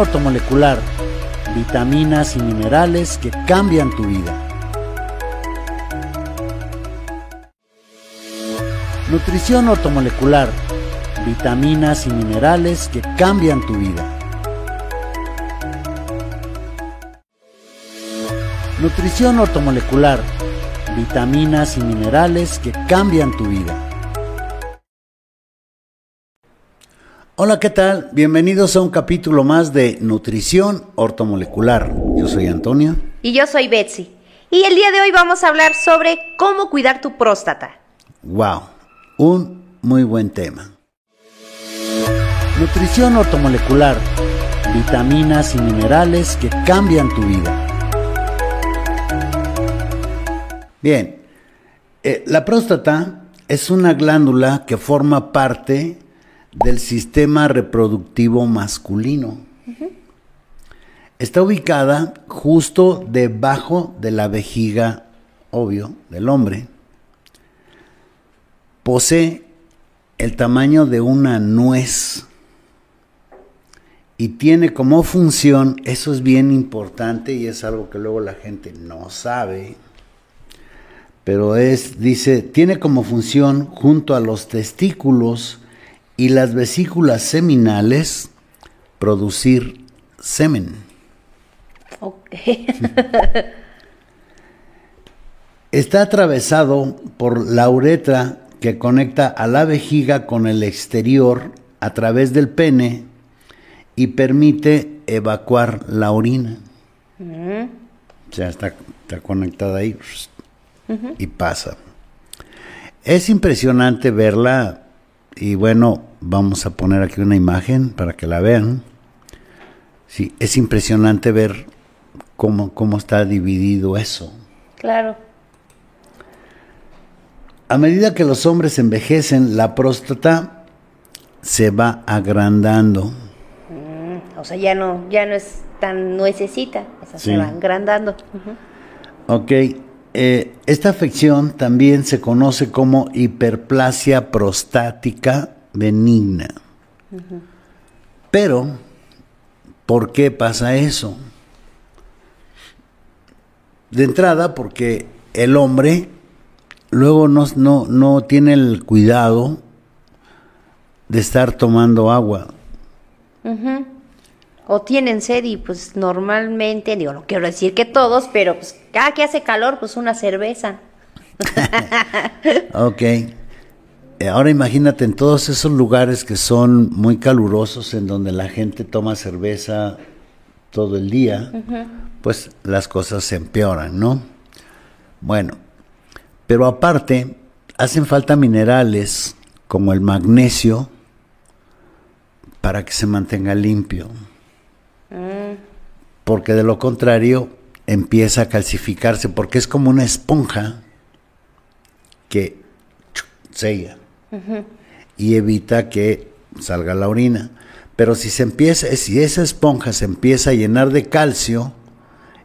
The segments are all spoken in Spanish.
ortomolecular, vitaminas y minerales que cambian tu vida. Nutrición ortomolecular, vitaminas y minerales que cambian tu vida. Nutrición ortomolecular, vitaminas y minerales que cambian tu vida. Hola, ¿qué tal? Bienvenidos a un capítulo más de Nutrición Ortomolecular. Yo soy Antonio. Y yo soy Betsy. Y el día de hoy vamos a hablar sobre cómo cuidar tu próstata. Wow, un muy buen tema. Nutrición ortomolecular, vitaminas y minerales que cambian tu vida. Bien, eh, la próstata es una glándula que forma parte del sistema reproductivo masculino. Está ubicada justo debajo de la vejiga, obvio, del hombre. Posee el tamaño de una nuez y tiene como función, eso es bien importante y es algo que luego la gente no sabe, pero es, dice, tiene como función junto a los testículos, y las vesículas seminales producir semen. Ok. Está atravesado por la uretra que conecta a la vejiga con el exterior a través del pene y permite evacuar la orina. Mm. O sea, está, está conectada ahí y pasa. Es impresionante verla y bueno, vamos a poner aquí una imagen para que la vean. Sí, es impresionante ver cómo, cómo está dividido eso. Claro. A medida que los hombres envejecen, la próstata se va agrandando. Mm, o sea, ya no, ya no es tan nuececita, o sea, Sí. se va agrandando. Ujú. Ok, eh, esta afección también se conoce como hiperplasia prostática benigna. Pero, ¿por qué pasa eso? De entrada, porque el hombre luego no, no, no tiene el cuidado de estar tomando agua. O tienen sed y pues normalmente, digo, no quiero decir que todos, pero pues cada que hace calor, pues una cerveza. Ok. Eh, Ahora imagínate en todos esos lugares que son muy calurosos, en donde la gente toma cerveza todo el día, pues las cosas se empeoran, ¿no? Bueno, pero aparte, hacen falta minerales como el magnesio para que se mantenga limpio. Porque de lo contrario empieza a calcificarse, porque es como una esponja que sella y evita que salga la orina. Pero si se empieza, si esa esponja se empieza a llenar de calcio,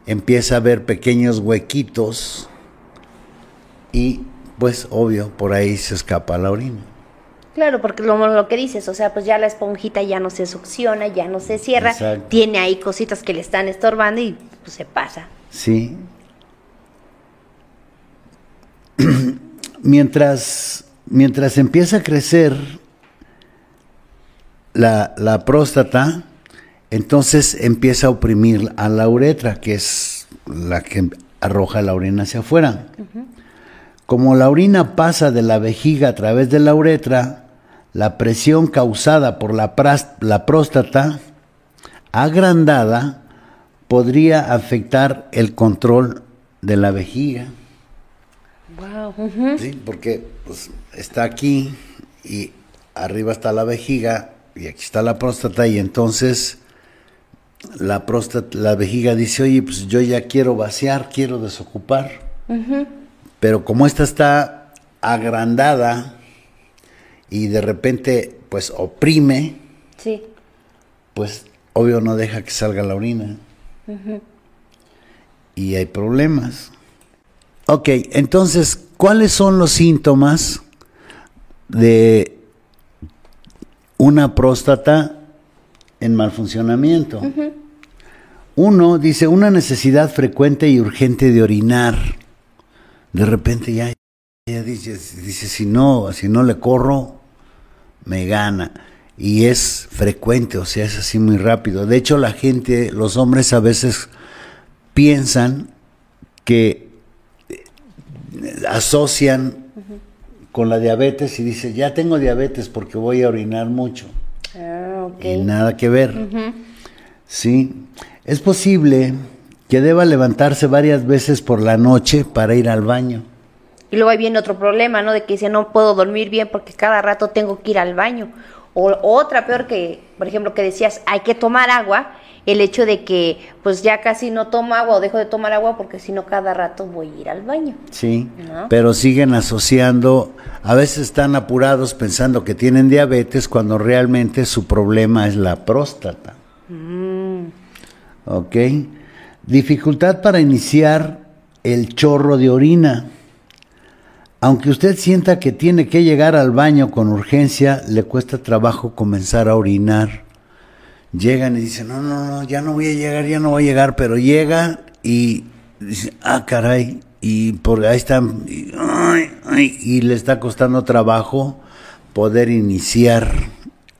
empieza a haber pequeños huequitos y pues obvio por ahí se escapa la orina. Claro, porque lo, lo que dices, o sea, pues ya la esponjita ya no se succiona, ya no se cierra, Exacto. tiene ahí cositas que le están estorbando y pues se pasa. Sí. mientras, mientras empieza a crecer la, la próstata, entonces empieza a oprimir a la uretra, que es la que arroja la orina hacia afuera. Como la orina pasa de la vejiga a través de la uretra, la presión causada por la, próstata agrandada podría afectar el control de la vejiga. Wow. ¿sí? Porque pues, está aquí y arriba está la vejiga y aquí está la próstata y entonces la próstata, la vejiga dice, oye, pues yo ya quiero vaciar, quiero desocupar. Pero como esta está agrandada y de repente pues oprime, Sí. pues obvio no deja que salga la orina. Y hay problemas. Ok, entonces, ¿cuáles son los síntomas de una próstata en mal funcionamiento. Uno dice una necesidad frecuente y urgente de orinar. De repente ya, ya dice, dice si no, si no le corro, me gana. Y es frecuente, o sea, es así muy rápido. De hecho, la gente, los hombres a veces piensan que eh, asocian con la diabetes y dice, ya tengo diabetes porque voy a orinar mucho. Ah, ok. Y nada que ver. Sí. Es posible que deba levantarse varias veces por la noche para ir al baño. Y luego ahí viene otro problema, ¿no? De que dice, no puedo dormir bien porque cada rato tengo que ir al baño. O otra peor que, por ejemplo, que decías, hay que tomar agua, el hecho de que pues ya casi no tomo agua o dejo de tomar agua porque si no cada rato voy a ir al baño. Sí, ¿No? pero siguen asociando, a veces están apurados pensando que tienen diabetes cuando realmente su problema es la próstata. ¿Ok? Dificultad para iniciar el chorro de orina. Aunque usted sienta que tiene que llegar al baño con urgencia, le cuesta trabajo comenzar a orinar. Llegan y dicen, no, no, no, ya no voy a llegar, ya no voy a llegar, pero llega y dice, ah, caray, y por ahí están, y, y le está costando trabajo poder iniciar,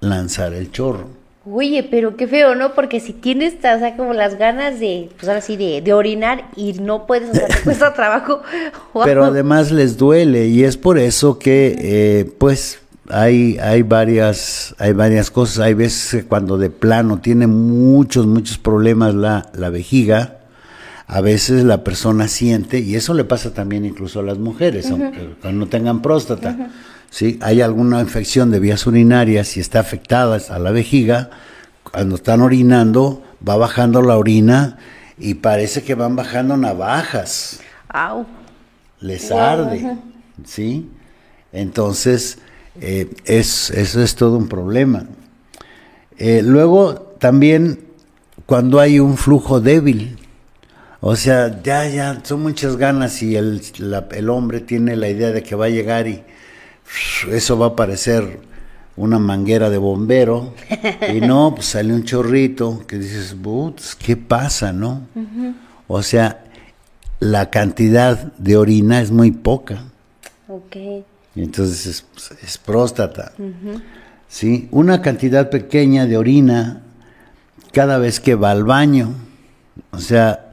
lanzar el chorro. Oye, pero qué feo, ¿no? Porque si tienes, o sea, como las ganas de, pues ahora sí, de, de orinar y no puedes, o sea, te cuesta trabajo. Wow. pero además les duele y es por eso que eh, pues hay hay varias hay varias cosas hay veces que cuando de plano tiene muchos muchos problemas la, la vejiga a veces la persona siente y eso le pasa también incluso a las mujeres aunque cuando no tengan próstata sí hay alguna infección de vías urinarias y está afectada a la vejiga cuando están orinando va bajando la orina y parece que van bajando navajas Au. les arde, ¿sí? Entonces, eh, es, eso es todo un problema. Eh, luego, también, cuando hay un flujo débil, o sea, ya, ya, son muchas ganas y el, la- el hombre tiene la idea de que va a llegar y eso va a parecer una manguera de bombero y no, pues sale un chorrito que dices, "Putz, ¿qué pasa, no? O sea, la cantidad de orina es muy poca. Ok. Entonces es, es próstata. ¿Sí? Una cantidad pequeña de orina cada vez que va al baño. O sea,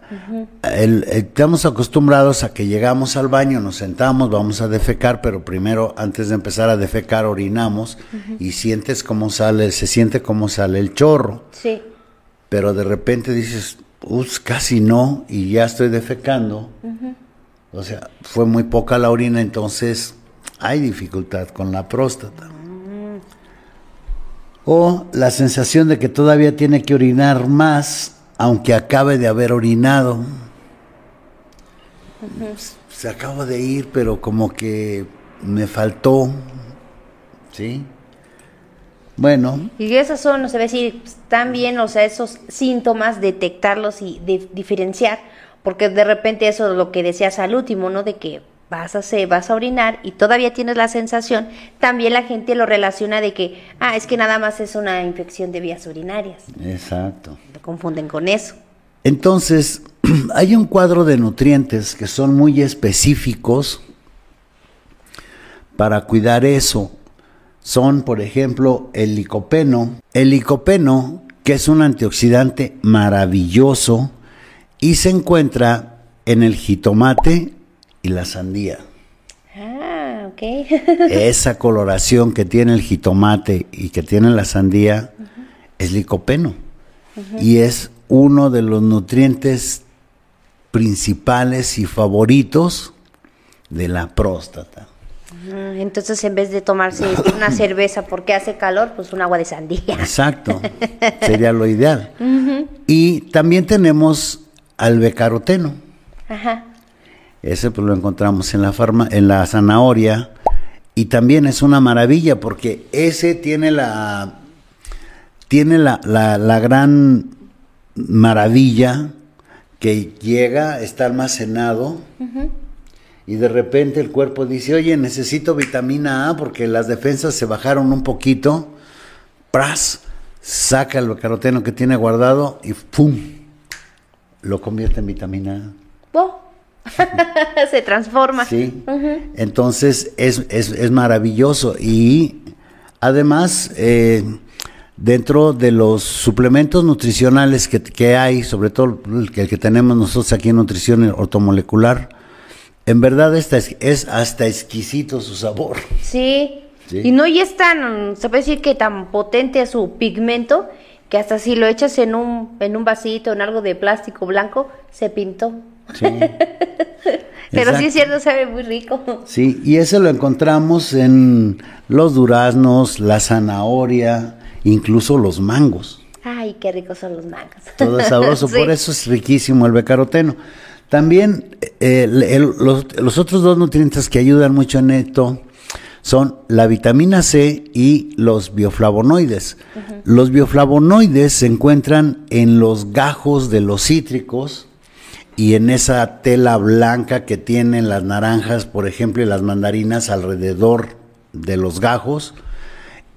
el- estamos acostumbrados a que llegamos al baño, nos sentamos, vamos a defecar, pero primero, antes de empezar a defecar, orinamos y sientes cómo sale, se siente cómo sale el chorro Sí. pero de repente dices, "Ups, casi no, y ya estoy defecando. O sea, fue muy poca la orina, entonces hay dificultad con la próstata. O la sensación de que todavía tiene que orinar más, aunque acabe de haber orinado. Se acabo de ir, pero como que me faltó. ¿Sí? Bueno, Y esas son, o sea, decir, están bien, o sea, esos síntomas, detectarlos y de- diferenciar, porque de repente eso es lo que decías al último, ¿no? De que vas a hacer, vas a orinar y todavía tienes la sensación, también la gente lo relaciona de que, ah, es que nada más es una infección de vías urinarias. exacto. Lo confunden con eso. Entonces, hay un cuadro de nutrientes que son muy específicos para cuidar eso. Son, por ejemplo, el licopeno. El licopeno, que es un antioxidante maravilloso y se encuentra en el jitomate y la sandía. Ah, ok. Esa coloración que tiene el jitomate y que tiene la sandía es licopeno. Y es uno de los nutrientes principales y favoritos de la próstata. Mm, Entonces, en vez de tomarse una cerveza porque hace calor, pues un agua de sandía. Exacto, sería lo ideal. Y también tenemos al becaroteno. Ajá. Ese pues lo encontramos en la farma, en la zanahoria y también es una maravilla porque ese tiene la tiene la, la, la gran maravilla que llega, está almacenado y de repente el cuerpo dice, oye, necesito vitamina A porque las defensas se bajaron un poquito, pras, saca el caroteno que tiene guardado y ¡pum! lo convierte en vitamina A. Oh. Se transforma. Sí. Entonces es, es, es, maravilloso. Y además, eh, dentro de los suplementos nutricionales que, que, hay, sobre todo el que, el que tenemos nosotros aquí en nutrición ortomolecular, en verdad esta es, es hasta exquisito su sabor. Sí. sí. Y no y es tan, se puede decir que tan potente su pigmento que hasta si lo echas en un, en un vasito, en algo de plástico blanco, se pintó. Sí. Pero sí es cierto, sabe muy rico. Sí, y eso lo encontramos en los duraznos, la zanahoria, incluso los mangos. Ay, qué ricos son los mangos. Todo es sabroso, sí. por eso es riquísimo el becaroteno. También eh, el, el, los, los, otros dos nutrientes que ayudan mucho en esto son la vitamina C y los bioflavonoides. Uh -huh. Los bioflavonoides se encuentran en los gajos de los cítricos y en esa tela blanca que tienen las naranjas, por ejemplo, y las mandarinas alrededor de los gajos.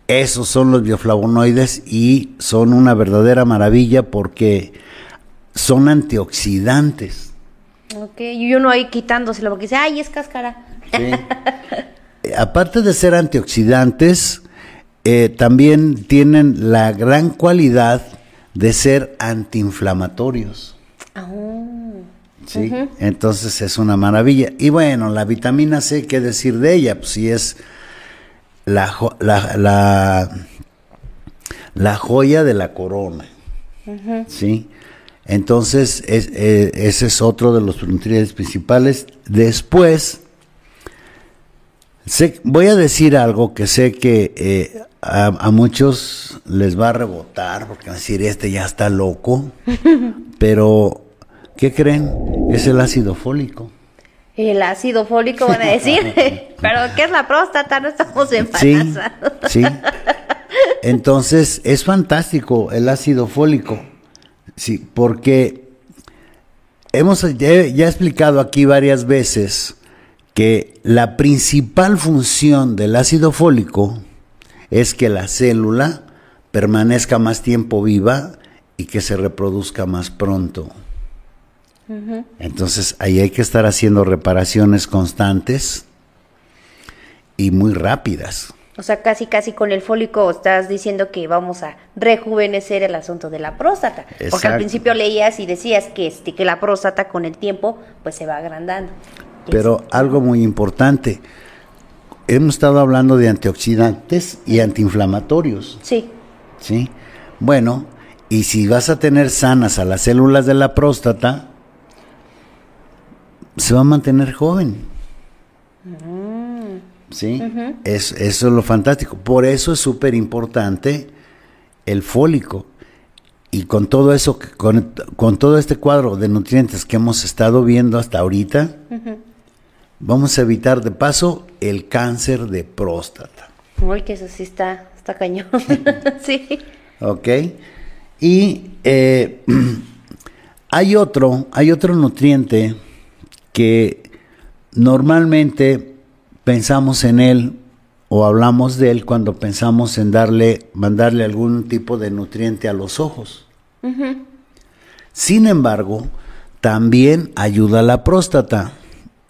Esos son los bioflavonoides y son una verdadera maravilla porque son antioxidantes. Ok, y uno ahí quitándoselo porque dice, ay, es cáscara. Sí. Aparte de ser antioxidantes, eh, también tienen la gran cualidad de ser antiinflamatorios. Oh. Sí, uh -huh. entonces es una maravilla. Y bueno, la vitamina C, ¿qué decir de ella? Pues sí es la, la, la, la joya de la corona. Uh -huh. Sí. Entonces, es, eh, ese es otro de los nutrientes principales. Después, sé, voy a decir algo que sé que eh, a, a, muchos les va a rebotar, porque van a decir, este ya está loco, pero, ¿qué creen? Es el ácido fólico. El ácido fólico van a decir, pero ¿qué es la próstata? No estamos embarazados. Sí, sí. Entonces, es fantástico el ácido fólico. Sí, porque hemos ya, ya, explicado aquí varias veces que la principal función del ácido fólico es que la célula permanezca más tiempo viva y que se reproduzca más pronto. Uh -huh. Entonces ahí hay que estar haciendo reparaciones constantes y muy rápidas. O sea, casi casi con el fólico estás diciendo que vamos a rejuvenecer el asunto de la próstata. Exacto. Porque al principio leías y decías que, este, que la próstata con el tiempo pues se va agrandando. Pero algo muy importante, hemos estado hablando de antioxidantes y antiinflamatorios. Sí. Sí. Bueno, y si vas a tener sanas a las células de la próstata, se va a mantener joven. Mm. ¿sí? Uh -huh. es, eso es lo fantástico. Por eso es súper importante el fólico. Y con todo eso, con, con, todo este cuadro de nutrientes que hemos estado viendo hasta ahorita, uh -huh. vamos a evitar de paso el cáncer de próstata. Uy, que eso sí está, está cañón. sí. Ok. Y eh, hay otro, hay otro nutriente que normalmente pensamos en él o hablamos de él cuando pensamos en darle, mandarle algún tipo de nutriente a los ojos. Uh -huh. Sin embargo, también ayuda a la próstata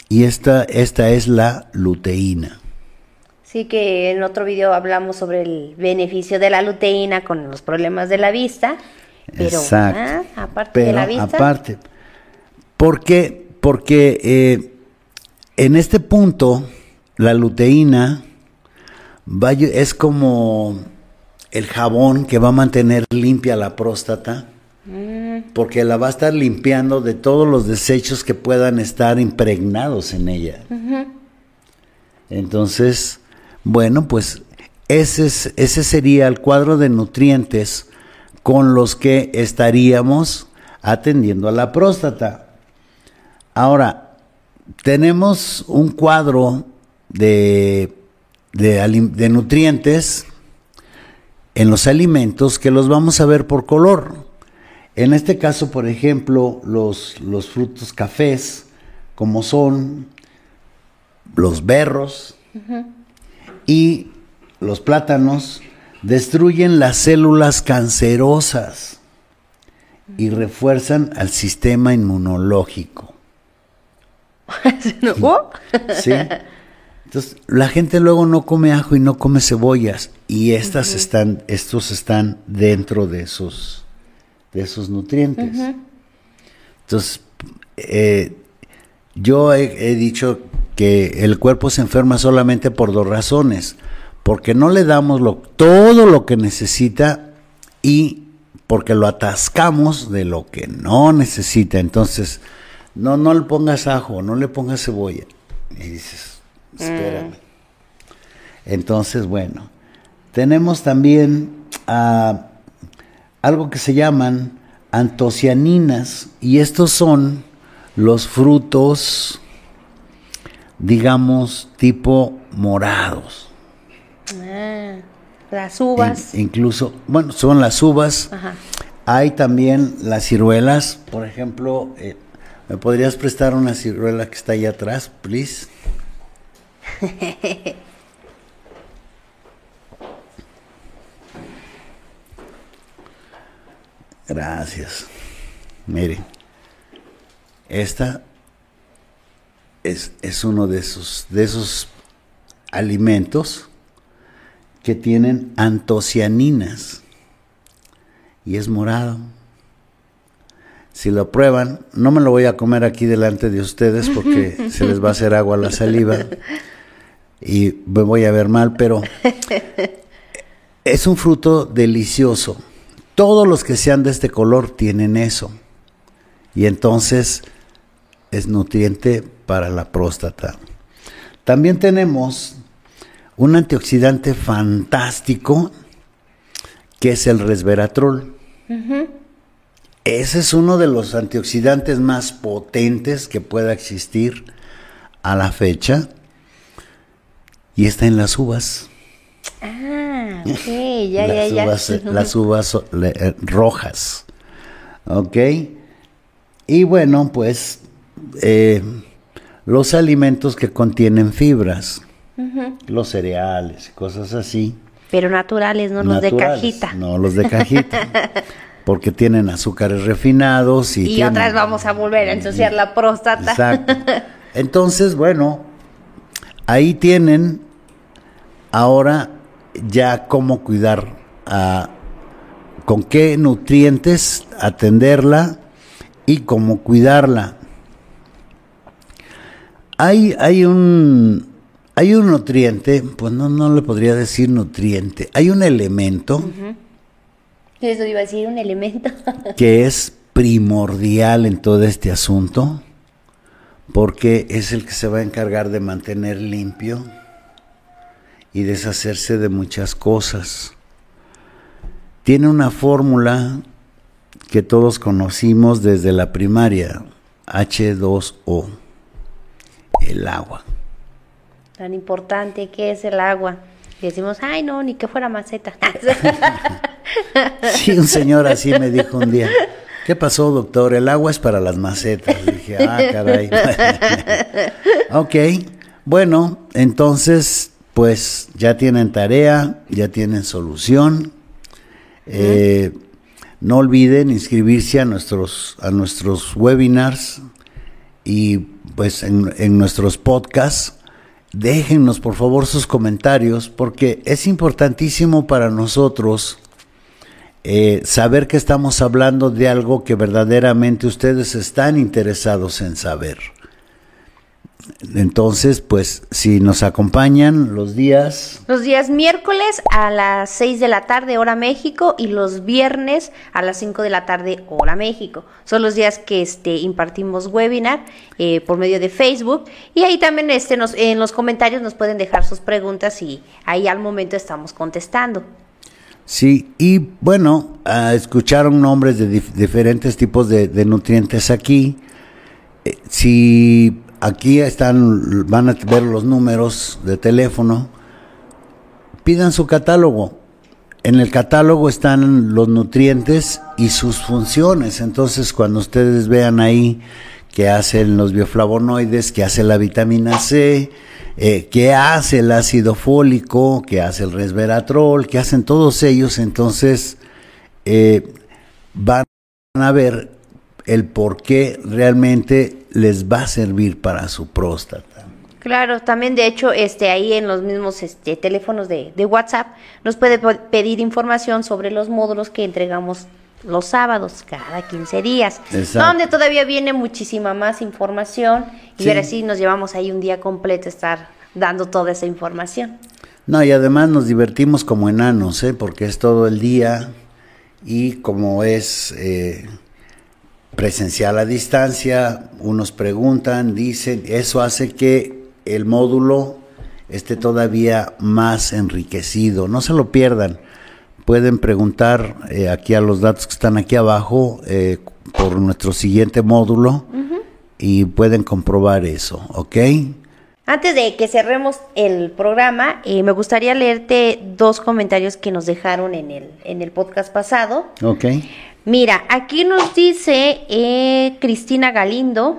y esta, esta es la luteína. Sí, que en otro video hablamos sobre el beneficio de la luteína con los problemas de la vista. Pero, Exacto. ¿ah? aparte pero de la vista. Aparte, ¿por qué? Porque eh, en este punto la luteína va, es como el jabón que va a mantener limpia la próstata, mm. porque la va a estar limpiando de todos los desechos que puedan estar impregnados en ella. Uh -huh. Entonces, bueno, pues ese, es, ese sería el cuadro de nutrientes con los que estaríamos atendiendo a la próstata. Ahora, tenemos un cuadro de, de, nutrientes en los alimentos que los vamos a ver por color. En este caso, por ejemplo, los, los frutos cafés, como son los berros y los plátanos, Destruyen las células cancerosas y refuerzan al sistema inmunológico. ¿Oh? ¿Sí? Entonces, la gente luego no come ajo y no come cebollas y estas están estos están dentro de esos de esos nutrientes. Entonces, eh, yo he, he dicho que el cuerpo se enferma solamente por dos razones, porque no le damos lo, todo lo que necesita y porque lo atascamos de lo que no necesita. Entonces, no, no le pongas ajo, no le pongas cebolla. Y dices, espérame. Entonces, bueno, tenemos también ah, algo que se llaman antocianinas y estos son los frutos, digamos, tipo morados. Ah, las uvas. In- incluso, bueno, son las uvas. Ajá. Hay también las ciruelas, por ejemplo, eh, ¿me podrías prestar una ciruela que está ahí atrás, please? Gracias. Mire, esta es, es uno de esos, de esos alimentos que tienen antocianinas y es morado. Si lo prueban, no me lo voy a comer aquí delante de ustedes porque se les va a hacer agua la saliva y me voy a ver mal, pero es un fruto delicioso. Todos los que sean de este color tienen eso. Y entonces es nutriente para la próstata. También tenemos un antioxidante fantástico que es el resveratrol. Ese es uno de los antioxidantes más potentes que pueda existir a la fecha y está en las uvas. Ah, ok, ya, ya, las, ya. uvas, eh, las uvas eh, rojas. ¿Ok? Y bueno, pues eh, los alimentos que contienen fibras, los cereales, cosas así. Pero naturales, no los de cajita. No los de cajita. porque tienen azúcares refinados y, Y tienen- otras vamos a volver a ensuciar la próstata. Exacto. Entonces, bueno, ahí tienen ahora ya cómo cuidar a con qué nutrientes atenderla y cómo cuidarla. Hay, hay un hay un nutriente, pues no, no le podría decir nutriente, hay un elemento Eso iba a decir un elemento. que es primordial en todo este asunto, porque es el que se va a encargar de mantener limpio y deshacerse de muchas cosas. Tiene una fórmula que todos conocimos desde la primaria, H2O, el agua. Tan importante que es el agua. Y decimos, ay, no, ni que fuera maceta. Sí, un señor así me dijo un día, ¿qué pasó, doctor? El agua es para las macetas. Dije, ah, caray. ok, bueno, entonces, pues ya tienen tarea, ya tienen solución. Eh, no olviden inscribirse a nuestros, a nuestros webinars y pues en, en nuestros podcasts. Déjennos por favor sus comentarios porque es importantísimo para nosotros eh, saber que estamos hablando de algo que verdaderamente ustedes están interesados en saber. Entonces, pues si nos acompañan los días, Los días miércoles a las 6 de la tarde, hora México, y los viernes a las 5 de la tarde, hora México. Son los días que este, impartimos webinar eh, por medio de Facebook. Y ahí también este, nos, en los comentarios nos pueden dejar sus preguntas y ahí al momento estamos contestando. Sí, y bueno, escucharon nombres de dif- diferentes tipos de, de nutrientes aquí. Eh, si aquí están, van a ver los números de teléfono, pidan su catálogo. En el catálogo están los nutrientes y sus funciones. Entonces, cuando ustedes vean ahí qué hacen los bioflavonoides, qué hace la vitamina C, eh, qué hace el ácido fólico, qué hace el resveratrol, qué hacen todos ellos. Entonces, eh, van a ver el por qué realmente les va a servir para su próstata. Claro, también de hecho, este, ahí en los mismos este, teléfonos de WhatsApp nos puede pedir información sobre los módulos que entregamos los sábados, cada 15 días, Exacto. donde todavía viene muchísima más información y Sí. ahora sí nos llevamos ahí un día completo a estar dando toda esa información. No, y además nos divertimos como enanos, ¿eh? porque es todo el día y como es eh, presencial a distancia, unos preguntan, dicen, eso hace que el módulo esté todavía más enriquecido. No se lo pierdan. Pueden preguntar eh, aquí a los datos que están aquí abajo eh, por nuestro siguiente módulo y pueden comprobar eso, ¿ok? Antes de que cerremos el programa, eh, me gustaría leerte dos comentarios que nos dejaron en el, en el podcast pasado. Ok. Mira, aquí nos dice eh, Cristina Galindo.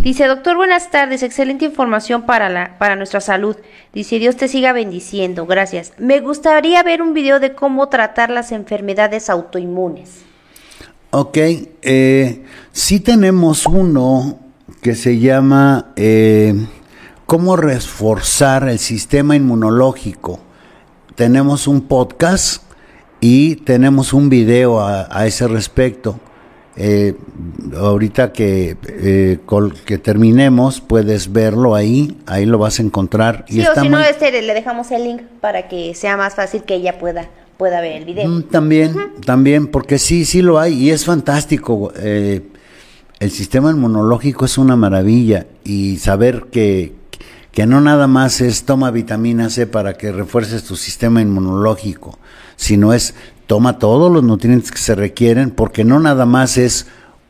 Dice, doctor, buenas tardes, excelente información para, la, para nuestra salud. Dice, Dios te siga bendiciendo, gracias. Me gustaría ver un video de cómo tratar las enfermedades autoinmunes. Ok, eh, sí tenemos uno que se llama eh, cómo reforzar el sistema inmunológico. Tenemos un podcast y tenemos un video a, a ese respecto. Eh, ahorita que, eh, col- que terminemos puedes verlo ahí, ahí lo vas a encontrar. Sí, o está si no, este, le dejamos el link para que sea más fácil que ella pueda, pueda ver el video. Mm, También, también, porque sí, sí lo hay y es fantástico. eh, el sistema inmunológico es una maravilla y saber que, que no nada más es toma vitamina C para que refuerces tu sistema inmunológico, sino es toma todos los nutrientes que se requieren porque no nada más es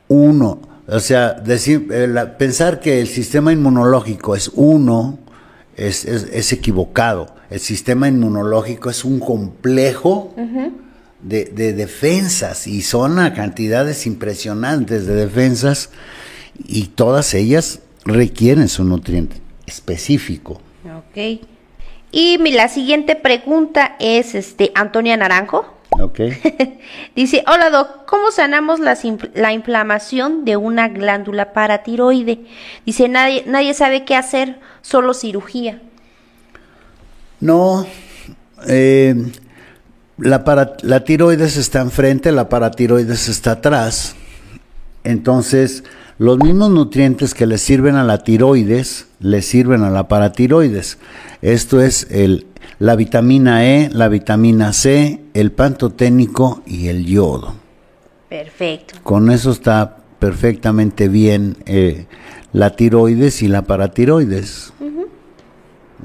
uno. O sea, decir, eh, la- pensar que el sistema inmunológico es uno es, es- es equivocado. El sistema inmunológico es un complejo de, de defensas y son a cantidades impresionantes de defensas y todas ellas requieren su nutriente específico. Ok. Y mi- la siguiente pregunta es este Antonia Naranjo. ¿Ok? Dice, hola Doc, ¿cómo sanamos las la inflamación de una glándula paratiroide? Dice, nadie, nadie sabe qué hacer, solo cirugía. No, eh, la, para- la tiroides está enfrente, la paratiroides está atrás. Entonces, los mismos nutrientes que le sirven a la tiroides, le sirven a la paratiroides. Esto es el, la vitamina E, la vitamina C, el pantoténico y el yodo. Perfecto. Con eso está perfectamente bien eh, la tiroides y la paratiroides.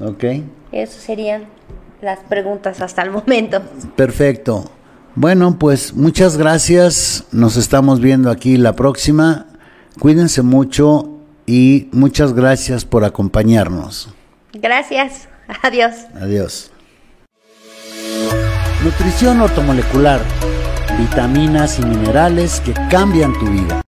¿Ok? Esas serían las preguntas hasta el momento. Perfecto. Bueno, pues muchas gracias. Nos estamos viendo aquí la próxima. Cuídense mucho y muchas gracias por acompañarnos. Gracias. Adiós. Adiós. Nutrición ortomolecular. Vitaminas y minerales que cambian tu vida.